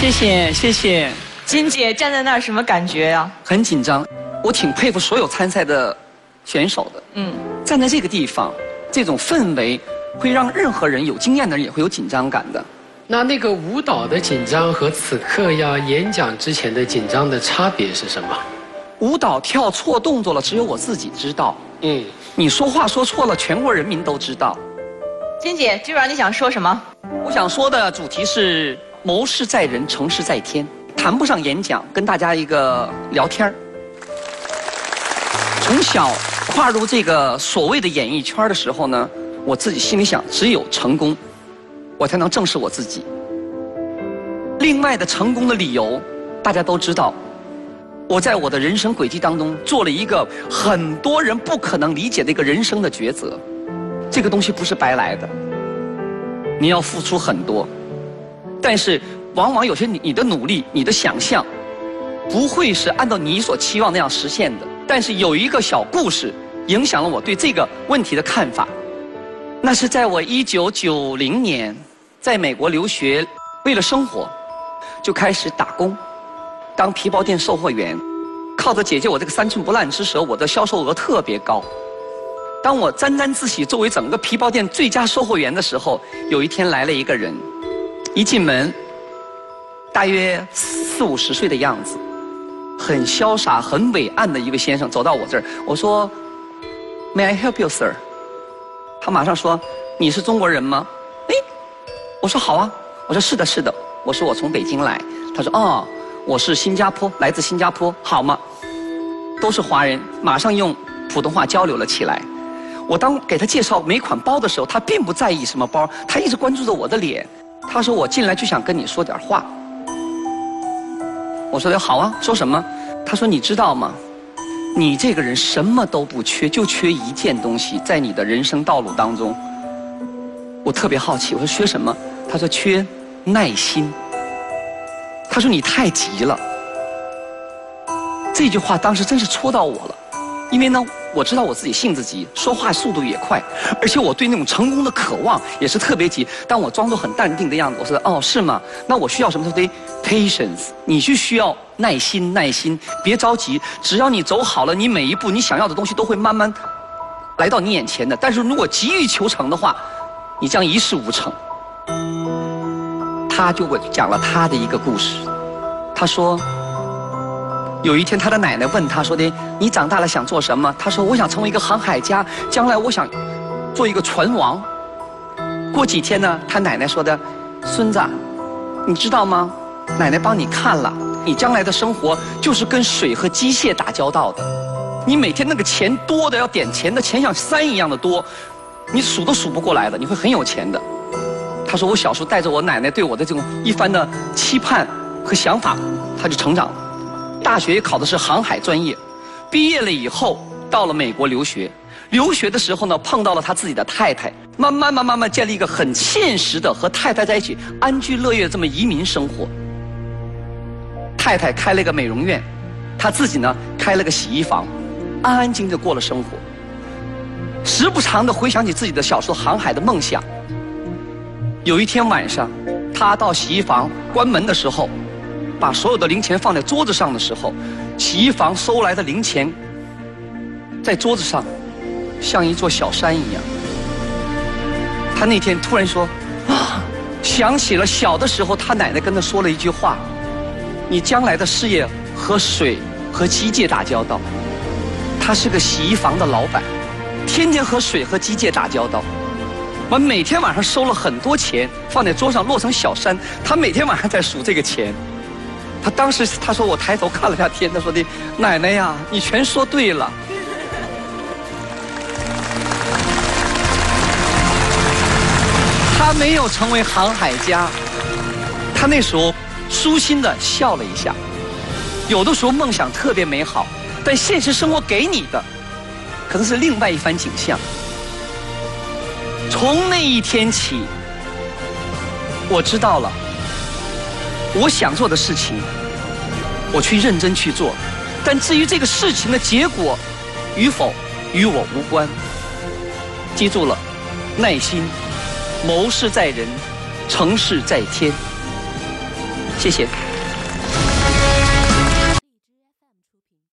谢谢谢谢，金姐站在那儿什么感觉呀？很紧张，我挺佩服所有参赛的选手的。嗯，站在这个地方，这种氛围会让任何人有经验的人也会有紧张感的。那那个舞蹈的紧张和此刻要演讲之前的紧张的差别是什么？舞蹈跳错动作了，只有我自己知道。嗯，你说话说错了，全国人民都知道。金姐，今晚你想说什么？我想说的主题是。谋事在人，成事在天，谈不上演讲，跟大家一个聊天。从小跨入这个所谓的演艺圈的时候呢，我自己心里想，只有成功，我才能正视我自己。另外的成功的理由，大家都知道，我在我的人生轨迹当中做了一个很多人不可能理解的一个人生的抉择，这个东西不是白来的，你要付出很多。但是，往往有些你你的努力、你的想象，不会是按照你所期望那样实现的。但是有一个小故事，影响了我对这个问题的看法。那是在我一九九零年在美国留学，为了生活，就开始打工，当皮包店售货员。靠着姐姐我这个三寸不烂之舌，我的销售额特别高。当我沾沾自喜作为整个皮包店最佳售货员的时候，有一天来了一个人。一进门，大约四五十岁的样子，很潇洒、很伟岸的一位先生走到我这儿。我说：“May I help you, sir？” 他马上说：“你是中国人吗？”哎，我说：“好啊。”我说：“是的，是的。”我说：“我从北京来。”他说：“哦，我是新加坡，来自新加坡，好吗？”都是华人，马上用普通话交流了起来。我当给他介绍每款包的时候，他并不在意什么包，他一直关注着我的脸。他说：“我进来就想跟你说点话。”我说：“好啊，说什么？”他说：“你知道吗？你这个人什么都不缺，就缺一件东西，在你的人生道路当中。”我特别好奇，我说：“缺什么？”他说：“缺耐心。”他说：“你太急了。”这句话当时真是戳到我了，因为呢。我知道我自己性子急，说话速度也快，而且我对那种成功的渴望也是特别急。但我装作很淡定的样子，我说：“哦，是吗？那我需要什么？”他说：“patience，你去需要耐心，耐心，别着急。只要你走好了，你每一步你想要的东西都会慢慢来到你眼前的。但是如果急于求成的话，你将一事无成。”他就给我讲了他的一个故事，他说。有一天，他的奶奶问他说的：“你长大了想做什么？”他说：“我想成为一个航海家，将来我想做一个船王。”过几天呢，他奶奶说的：“孙子，你知道吗？奶奶帮你看了，你将来的生活就是跟水和机械打交道的。你每天那个钱多的要点钱的钱像山一样的多，你数都数不过来的，你会很有钱的。”他说：“我小时候带着我奶奶对我的这种一番的期盼和想法，他就成长了。”大学也考的是航海专业，毕业了以后到了美国留学。留学的时候呢，碰到了他自己的太太，慢慢慢慢慢建立一个很现实的和太太在一起安居乐业的这么移民生活。太太开了一个美容院，他自己呢开了个洗衣房，安安静静过了生活。时不常的回想起自己的小时候航海的梦想。有一天晚上，他到洗衣房关门的时候。把所有的零钱放在桌子上的时候，洗衣房收来的零钱在桌子上像一座小山一样。他那天突然说：“啊，想起了小的时候，他奶奶跟他说了一句话：你将来的事业和水和机械打交道。他是个洗衣房的老板，天天和水和机械打交道。完每天晚上收了很多钱放在桌上摞成小山，他每天晚上在数这个钱。”他当时他说我抬头看了下天，他说的奶奶呀，你全说对了。他没有成为航海家，他那时候舒心的笑了一下。有的时候梦想特别美好，但现实生活给你的可能是另外一番景象。从那一天起，我知道了。我想做的事情，我去认真去做，但至于这个事情的结果与否，与我无关。记住了，耐心，谋事在人，成事在天。谢谢。